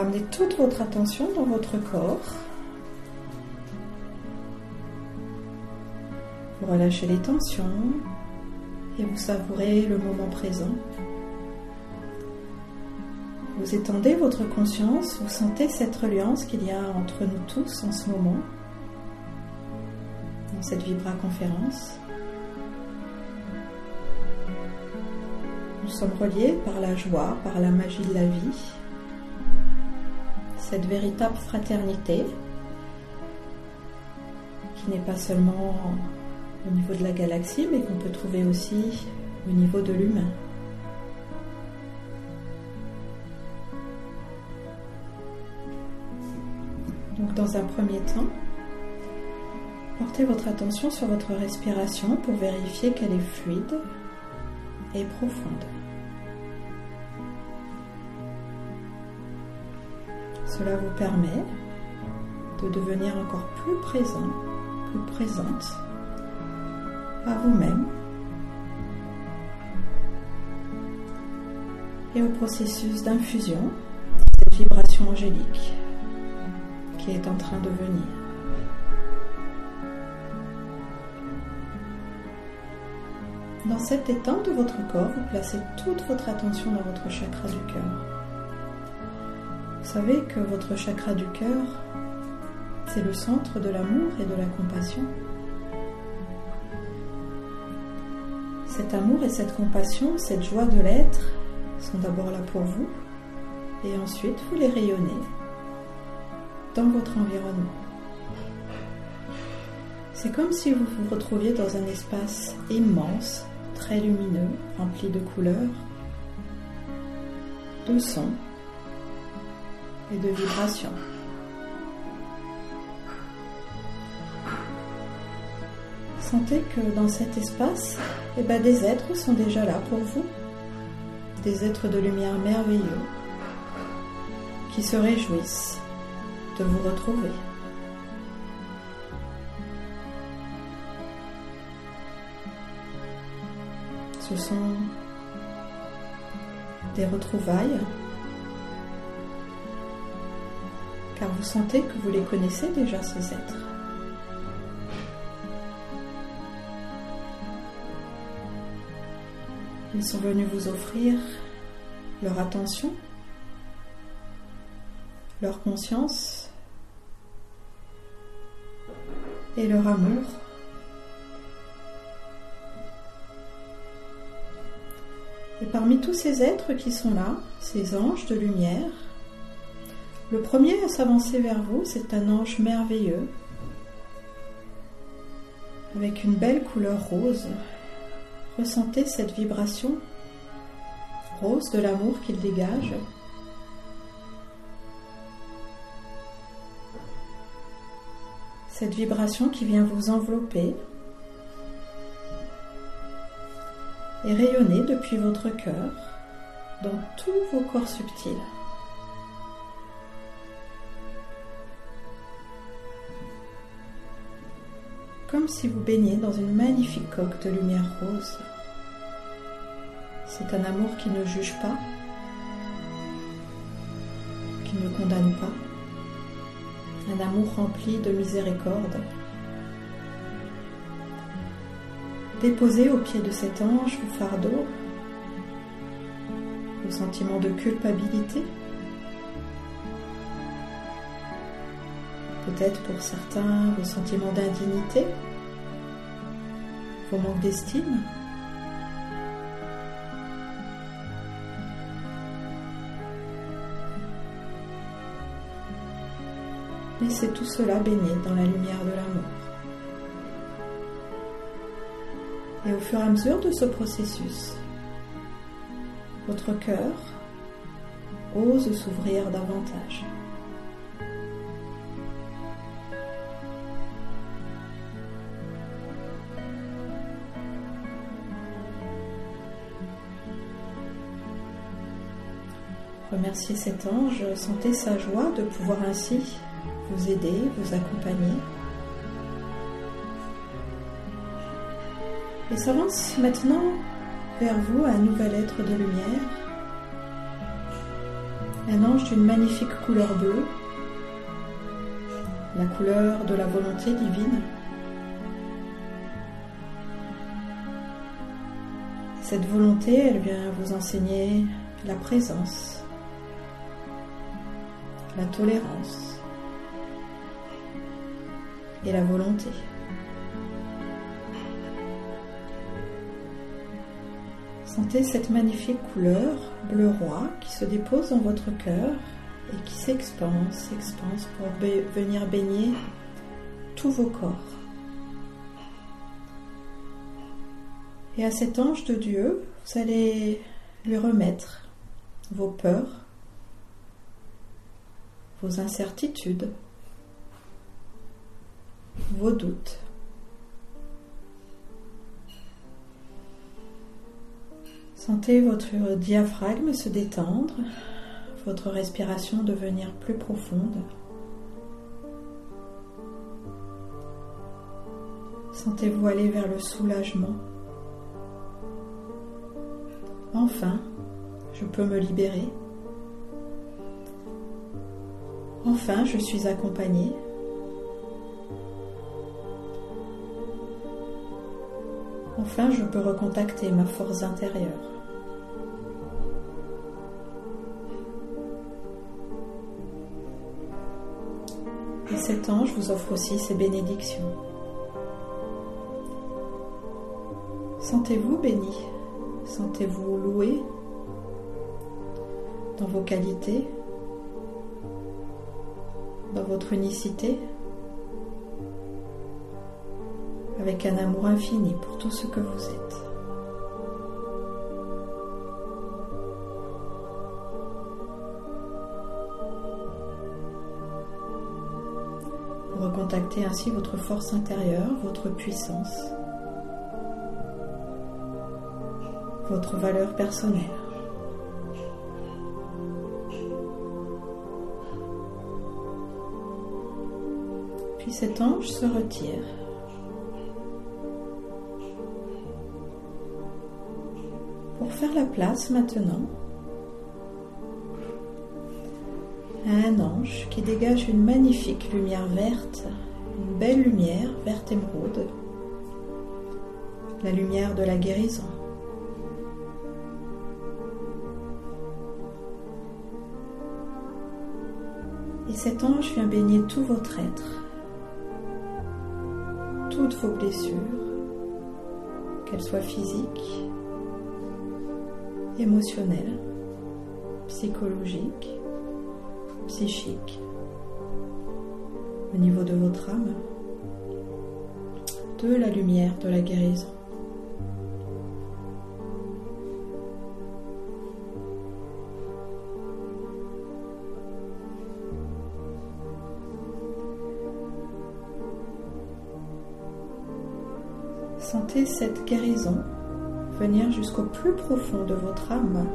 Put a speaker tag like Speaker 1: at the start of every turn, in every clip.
Speaker 1: Vous ramenez toute votre attention dans votre corps. Vous relâchez les tensions et vous savourez le moment présent. Vous étendez votre conscience, vous sentez cette reliance qu'il y a entre nous tous en ce moment, dans cette vibra-conférence. Nous sommes reliés par la joie, par la magie de la vie, cette véritable fraternité qui n'est pas seulement au niveau de la galaxie, mais qu'on peut trouver aussi au niveau de l'humain. Donc dans un premier temps, portez votre attention sur votre respiration pour vérifier qu'elle est fluide et profonde. Cela vous permet de devenir encore plus présent, plus présente à vous-même et au processus d'infusion de cette vibration angélique qui est en train de venir. Dans cet état de votre corps, vous placez toute votre attention dans votre chakra du cœur. Vous savez que votre chakra du cœur, c'est le centre de l'amour et de la compassion. Cet amour et cette compassion, cette joie de l'être sont d'abord là pour vous et ensuite vous les rayonnez dans votre environnement. C'est comme si vous vous retrouviez dans un espace immense, très lumineux, rempli de couleurs, de sons et de vibrations. Sentez que dans cet espace, eh ben, des êtres sont déjà là pour vous, des êtres de lumière merveilleux qui se réjouissent de vous retrouver. Ce sont des retrouvailles car vous sentez que vous les connaissez déjà ces êtres. Ils sont venus vous offrir leur attention, leur conscience et leur amour. Et parmi tous ces êtres qui sont là, ces anges de lumière, le premier à s'avancer vers vous, c'est un ange merveilleux, avec une belle couleur rose. Ressentez cette vibration rose de l'amour qu'il dégage. Cette vibration qui vient vous envelopper et rayonner depuis votre cœur dans tous vos corps subtils. Comme si vous baigniez dans une magnifique coque de lumière rose. C'est un amour qui ne juge pas, qui ne condamne pas, un amour rempli de miséricorde. Déposez au pied de cet ange vos fardeaux, vos sentiments de culpabilité, peut-être pour certains le sentiment d'indignité, vos manques d'estime. Laissez tout cela baigner dans la lumière de l'amour. Et au fur et à mesure de ce processus, votre cœur ose s'ouvrir davantage. Remerciez cet ange, sentez sa joie de pouvoir ainsi vous aider, vous accompagner. Et s'avance maintenant vers vous un nouvel être de lumière, un ange d'une magnifique couleur bleue, la couleur de la volonté divine. Cette volonté, elle vient vous enseigner la présence, la tolérance et la volonté. Sentez cette magnifique couleur bleu roi qui se dépose dans votre cœur et qui s'expanse, s'expanse pour venir baigner tous vos corps. Et à cet ange de Dieu, vous allez lui remettre vos peurs, vos incertitudes, vos doutes. Sentez votre diaphragme se détendre, votre respiration devenir plus profonde. Sentez-vous aller vers le soulagement. Enfin, je peux me libérer. Enfin, je suis accompagnée. Enfin, je peux recontacter ma force intérieure. Et cet ange vous offre aussi ses bénédictions. Sentez-vous béni, sentez-vous loué dans vos qualités, votre unicité, avec un amour infini pour tout ce que vous êtes. Vous recontactez ainsi votre force intérieure, votre puissance, votre valeur personnelle. Puis cet ange se retire faire la place maintenant à un ange qui dégage une magnifique lumière verte, une belle lumière verte émeraude, la lumière de la guérison. Et cet ange vient baigner tout votre être, toutes vos blessures, qu'elles soient physiques, émotionnel, psychologique, psychique, au niveau de votre âme, de la lumière de la guérison. Sentez cette guérison venir jusqu'au plus profond de votre âme.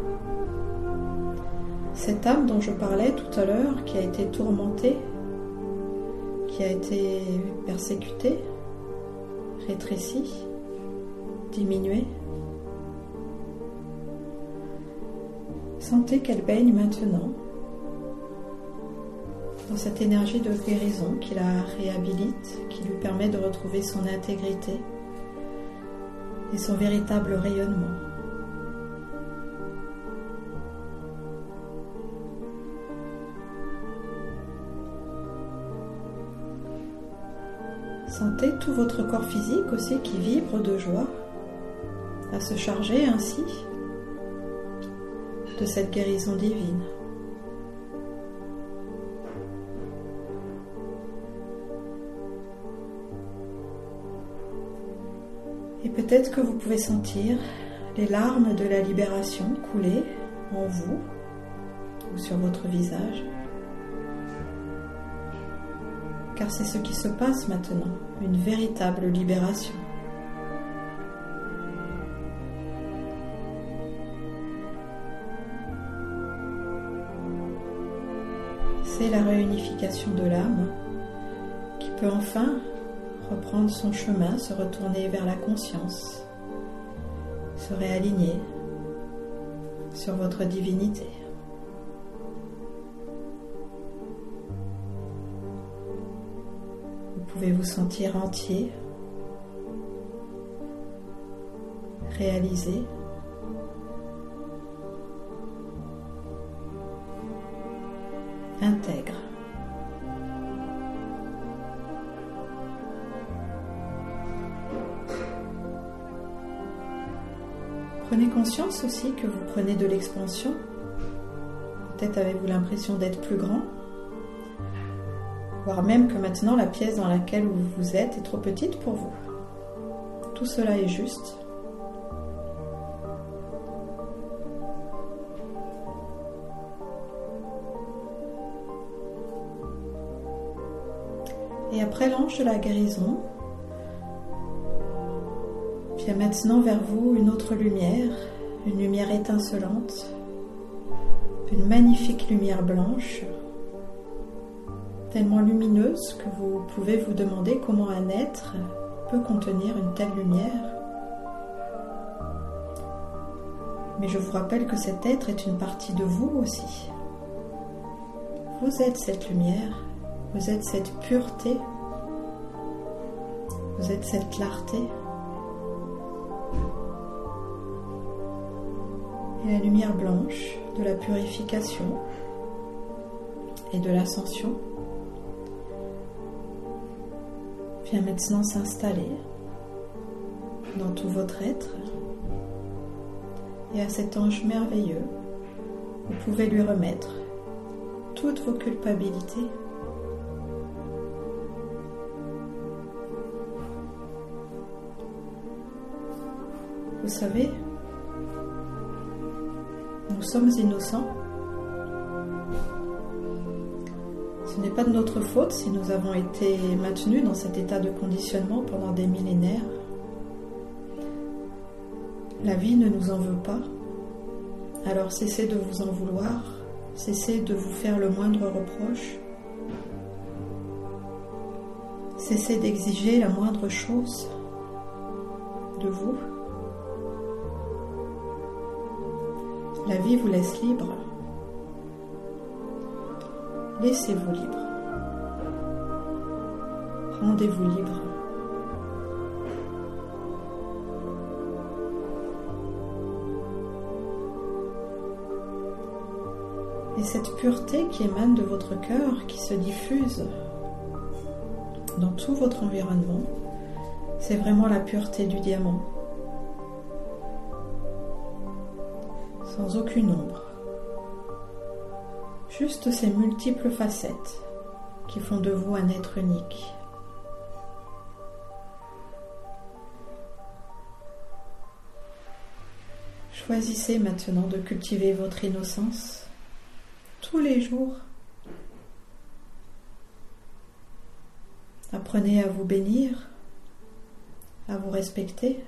Speaker 1: Cette âme dont je parlais tout à l'heure, qui a été tourmentée, qui a été persécutée, rétrécie, diminuée. Sentez qu'elle baigne maintenant dans cette énergie de guérison qui la réhabilite, qui lui permet de retrouver son intégrité et son véritable rayonnement. Sentez tout votre corps physique aussi qui vibre de joie à se charger ainsi de cette guérison divine. Peut-être que vous pouvez sentir les larmes de la libération couler en vous ou sur votre visage. Car c'est ce qui se passe maintenant, une véritable libération. C'est la réunification de l'âme qui peut enfin reprendre son chemin, se retourner vers la conscience, se réaligner sur votre divinité. Vous pouvez vous sentir entier, réalisé. intègre. Prenez conscience aussi que vous prenez de l'expansion. Peut-être avez-vous l'impression d'être plus grand, voire même que maintenant la pièce dans laquelle vous êtes est trop petite pour vous. Tout cela est juste. Et après l'ange de la guérison, vient maintenant vers vous une autre lumière, une lumière étincelante, une magnifique lumière blanche, tellement lumineuse que vous pouvez vous demander comment un être peut contenir une telle lumière. Mais je vous rappelle que cet être est une partie de vous aussi. Vous êtes cette lumière, vous êtes cette pureté, vous êtes cette clarté. Et la lumière blanche de la purification et de l'ascension vient maintenant s'installer dans tout votre être. Et à cet ange merveilleux, vous pouvez lui remettre toutes vos culpabilités. Vous savez, nous sommes innocents. Ce n'est pas de notre faute si nous avons été maintenus dans cet état de conditionnement pendant des millénaires. La vie ne nous en veut pas. Alors cessez de vous en vouloir, cessez de vous faire le moindre reproche, cessez d'exiger la moindre chose de vous. La vie vous laisse libre. Laissez-vous libre. Rendez-vous libre. Et cette pureté qui émane de votre cœur, qui se diffuse dans tout votre environnement, c'est vraiment la pureté du diamant. Sans aucune ombre. Juste ces multiples facettes qui font de vous un être unique. Choisissez maintenant de cultiver votre innocence tous les jours. Apprenez à vous bénir, à vous respecter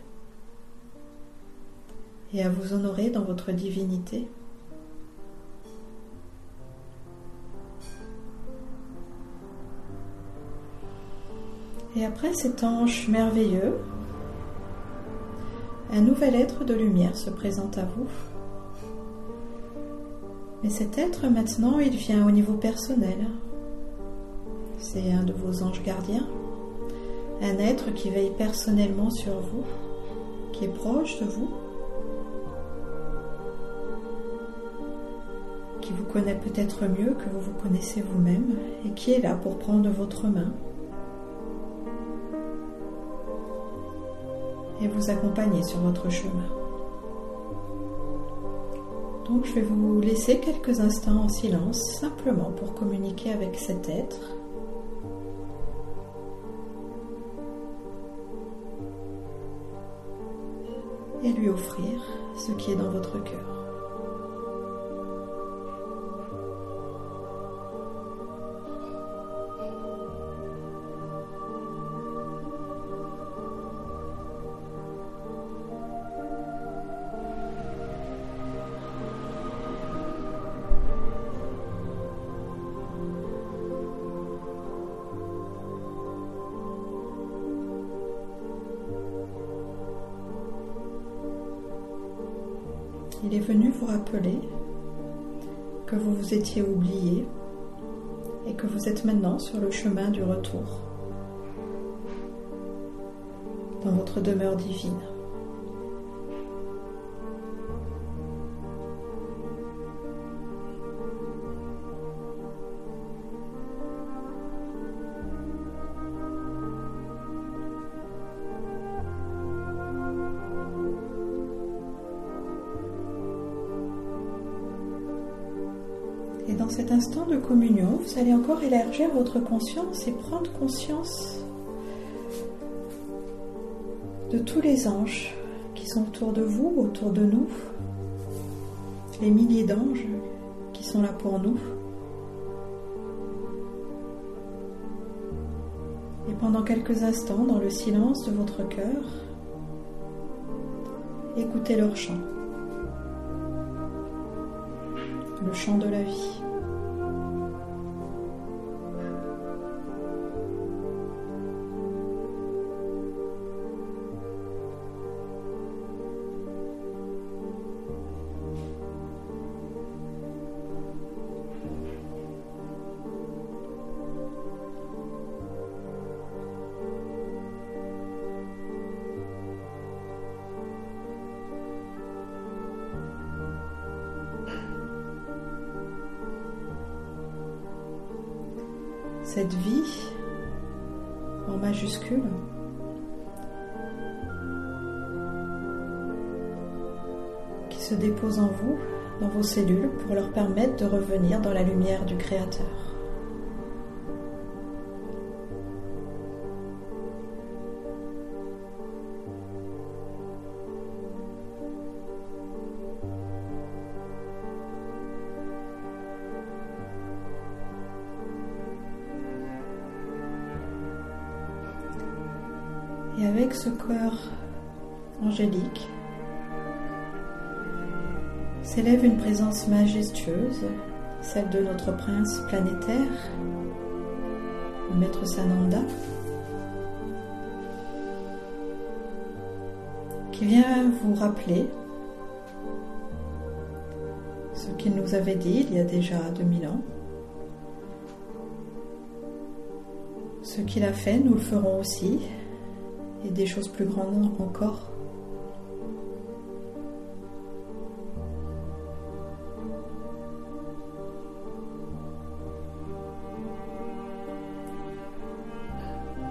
Speaker 1: et à vous honorer dans votre divinité. Et après cet ange merveilleux, un nouvel être de lumière se présente à vous. Mais cet être maintenant, il vient au niveau personnel. C'est un de vos anges gardiens, un être qui veille personnellement sur vous, qui est proche de vous, connaît peut-être mieux que vous vous connaissez vous-même et qui est là pour prendre votre main et vous accompagner sur votre chemin. Donc je vais vous laisser quelques instants en silence simplement pour communiquer avec cet être. et lui offrir ce qui est dans votre cœur. Il est venu vous rappeler que vous vous étiez oublié et que vous êtes maintenant sur le chemin du retour dans votre demeure divine. Cet instant de communion, vous allez encore élargir votre conscience et prendre conscience de tous les anges qui sont autour de vous, autour de nous, les milliers d'anges qui sont là pour nous. Et pendant quelques instants, dans le silence de votre cœur, écoutez leur chant, le chant de la vie. Cette vie en majuscule qui se dépose en vous, dans vos cellules, pour leur permettre de revenir dans la lumière du Créateur. Et avec ce corps angélique, s'élève une présence majestueuse, celle de notre prince planétaire, le maître Sananda, qui vient vous rappeler ce qu'il nous avait dit il y a déjà 2000 ans. Ce qu'il a fait, nous le ferons aussi, et des choses plus grandes encore.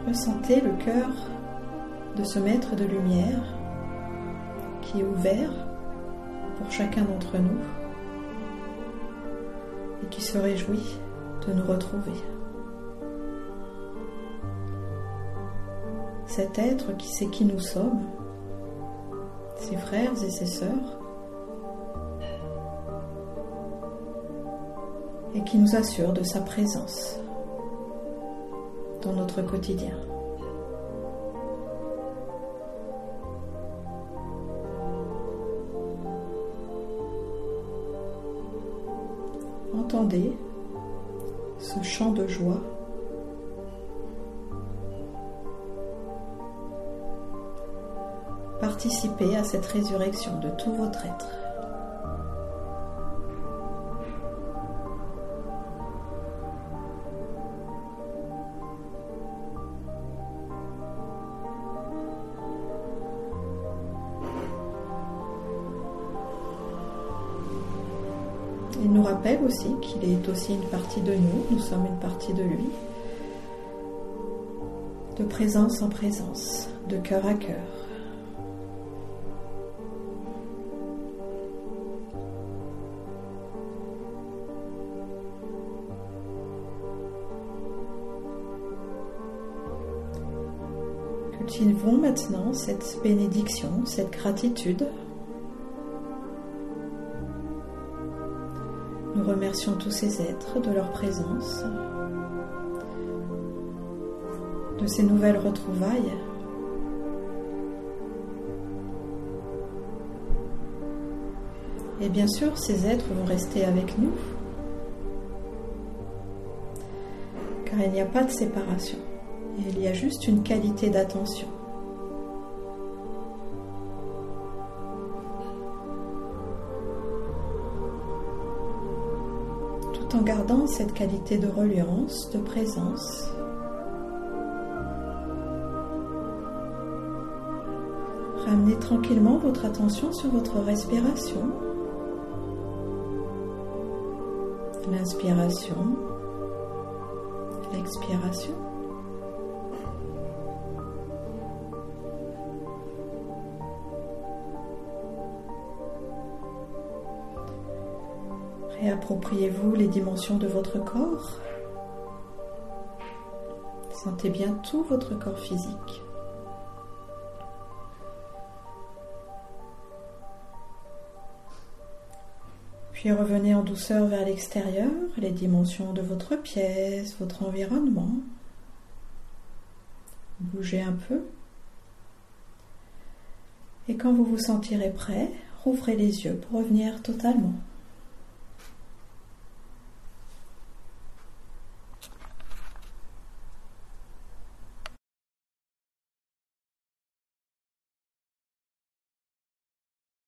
Speaker 1: Ressentez le cœur de ce maître de lumière qui est ouvert pour chacun d'entre nous et qui se réjouit de nous retrouver. Cet être qui sait qui nous sommes, ses frères et ses sœurs, et qui nous assure de sa présence dans notre quotidien. Entendez ce chant de joie Participez à cette résurrection de tout votre être. Il nous rappelle aussi qu'il est aussi une partie de nous, nous sommes une partie de lui, de présence en présence, de cœur à cœur. Cultivons maintenant cette bénédiction, cette gratitude. Nous remercions tous ces êtres de leur présence, de ces nouvelles retrouvailles. Et bien sûr, ces êtres vont rester avec nous, car il n'y a pas de séparation, il y a juste une qualité d'attention. Tout en gardant cette qualité de reliance, de présence. Ramenez tranquillement votre attention sur votre respiration. L'inspiration, l'expiration. Réappropriez-vous les dimensions de votre corps. Sentez bien tout votre corps physique. Puis revenez en douceur vers l'extérieur, les dimensions de votre pièce, votre environnement. Bougez un peu. Et quand vous vous sentirez prêt, rouvrez les yeux pour revenir totalement.